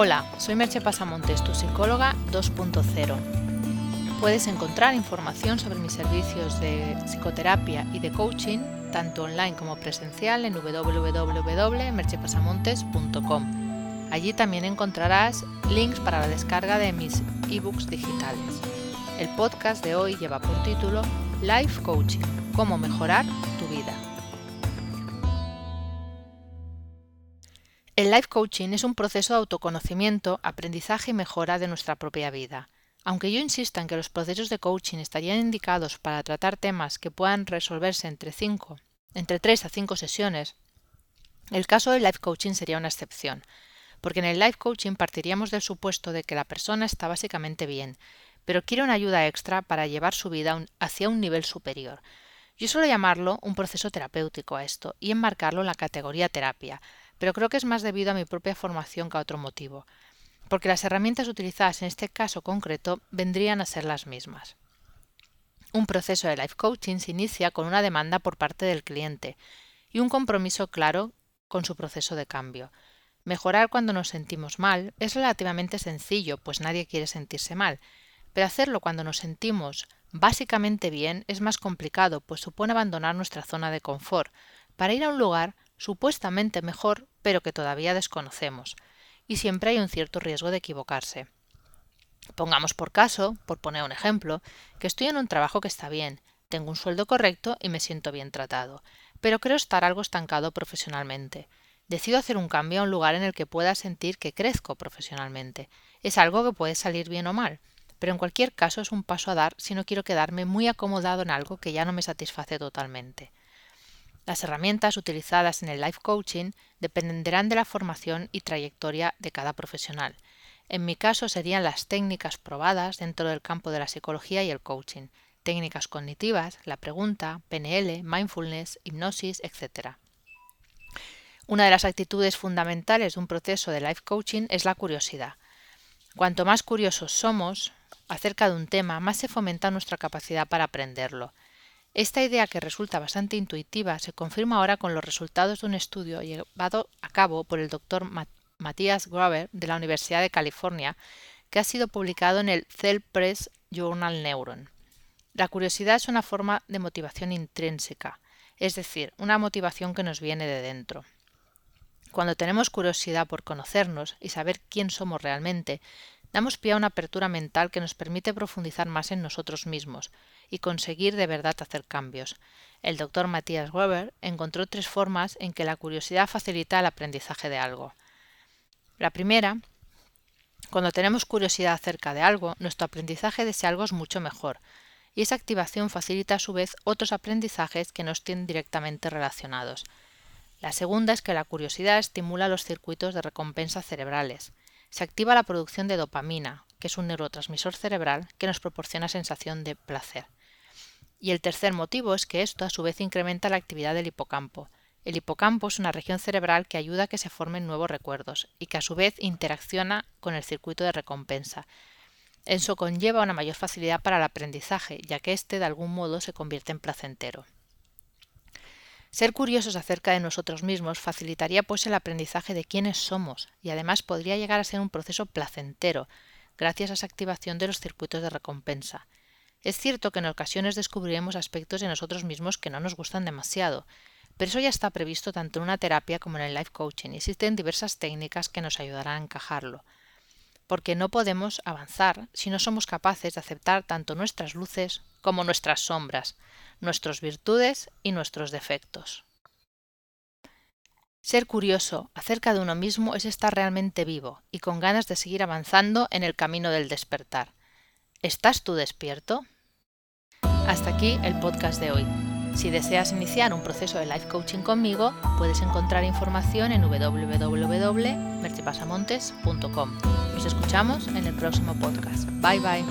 Hola, soy Merche Pasamontes, tu psicóloga 2.0. Puedes encontrar información sobre mis servicios de psicoterapia y de coaching, tanto online como presencial, en www.merchepasamontes.com. Allí también encontrarás links para la descarga de mis ebooks digitales. El podcast de hoy lleva por título Life Coaching, cómo mejorar El life coaching es un proceso de autoconocimiento, aprendizaje y mejora de nuestra propia vida. Aunque yo insista en que los procesos de coaching estarían indicados para tratar temas que puedan resolverse entre cinco, entre 3 a 5 sesiones, el caso del life coaching sería una excepción, porque en el life coaching partiríamos del supuesto de que la persona está básicamente bien, pero quiere una ayuda extra para llevar su vida hacia un nivel superior. Yo suelo llamarlo un proceso terapéutico a esto y enmarcarlo en la categoría terapia, pero creo que es más debido a mi propia formación que a otro motivo, porque las herramientas utilizadas en este caso concreto vendrían a ser las mismas. Un proceso de life coaching se inicia con una demanda por parte del cliente y un compromiso claro con su proceso de cambio. Mejorar cuando nos sentimos mal es relativamente sencillo, pues nadie quiere sentirse mal, pero hacerlo cuando nos sentimos básicamente bien es más complicado, pues supone abandonar nuestra zona de confort para ir a un lugar supuestamente mejor, pero que todavía desconocemos, y siempre hay un cierto riesgo de equivocarse. Pongamos por caso, por poner un ejemplo, que estoy en un trabajo que está bien, tengo un sueldo correcto y me siento bien tratado, pero creo estar algo estancado profesionalmente. Decido hacer un cambio a un lugar en el que pueda sentir que crezco profesionalmente. Es algo que puede salir bien o mal, pero en cualquier caso es un paso a dar si no quiero quedarme muy acomodado en algo que ya no me satisface totalmente. Las herramientas utilizadas en el life coaching dependerán de la formación y trayectoria de cada profesional. En mi caso serían las técnicas probadas dentro del campo de la psicología y el coaching, técnicas cognitivas, la pregunta, PNL, mindfulness, hipnosis, etc. Una de las actitudes fundamentales de un proceso de life coaching es la curiosidad. Cuanto más curiosos somos acerca de un tema, más se fomenta nuestra capacidad para aprenderlo. Esta idea, que resulta bastante intuitiva, se confirma ahora con los resultados de un estudio llevado a cabo por el doctor Matthias Graber de la Universidad de California, que ha sido publicado en el Cell Press Journal Neuron. La curiosidad es una forma de motivación intrínseca, es decir, una motivación que nos viene de dentro. Cuando tenemos curiosidad por conocernos y saber quién somos realmente, damos pie a una apertura mental que nos permite profundizar más en nosotros mismos y conseguir de verdad hacer cambios. El doctor Matthias Weber encontró tres formas en que la curiosidad facilita el aprendizaje de algo. La primera, cuando tenemos curiosidad acerca de algo, nuestro aprendizaje de ese algo es mucho mejor, y esa activación facilita a su vez otros aprendizajes que no estén directamente relacionados. La segunda es que la curiosidad estimula los circuitos de recompensa cerebrales. Se activa la producción de dopamina, que es un neurotransmisor cerebral que nos proporciona sensación de placer. Y el tercer motivo es que esto a su vez incrementa la actividad del hipocampo. El hipocampo es una región cerebral que ayuda a que se formen nuevos recuerdos y que a su vez interacciona con el circuito de recompensa. Eso conlleva una mayor facilidad para el aprendizaje, ya que éste de algún modo se convierte en placentero. Ser curiosos acerca de nosotros mismos facilitaría pues el aprendizaje de quiénes somos y además podría llegar a ser un proceso placentero, gracias a esa activación de los circuitos de recompensa. Es cierto que en ocasiones descubriremos aspectos de nosotros mismos que no nos gustan demasiado, pero eso ya está previsto tanto en una terapia como en el life coaching y existen diversas técnicas que nos ayudarán a encajarlo. Porque no podemos avanzar si no somos capaces de aceptar tanto nuestras luces como nuestras sombras, nuestras virtudes y nuestros defectos. Ser curioso acerca de uno mismo es estar realmente vivo y con ganas de seguir avanzando en el camino del despertar. ¿Estás tú despierto? Hasta aquí el podcast de hoy. Si deseas iniciar un proceso de life coaching conmigo, puedes encontrar información en www.merchipasamontes.com. Nos escuchamos en el próximo podcast. Bye bye.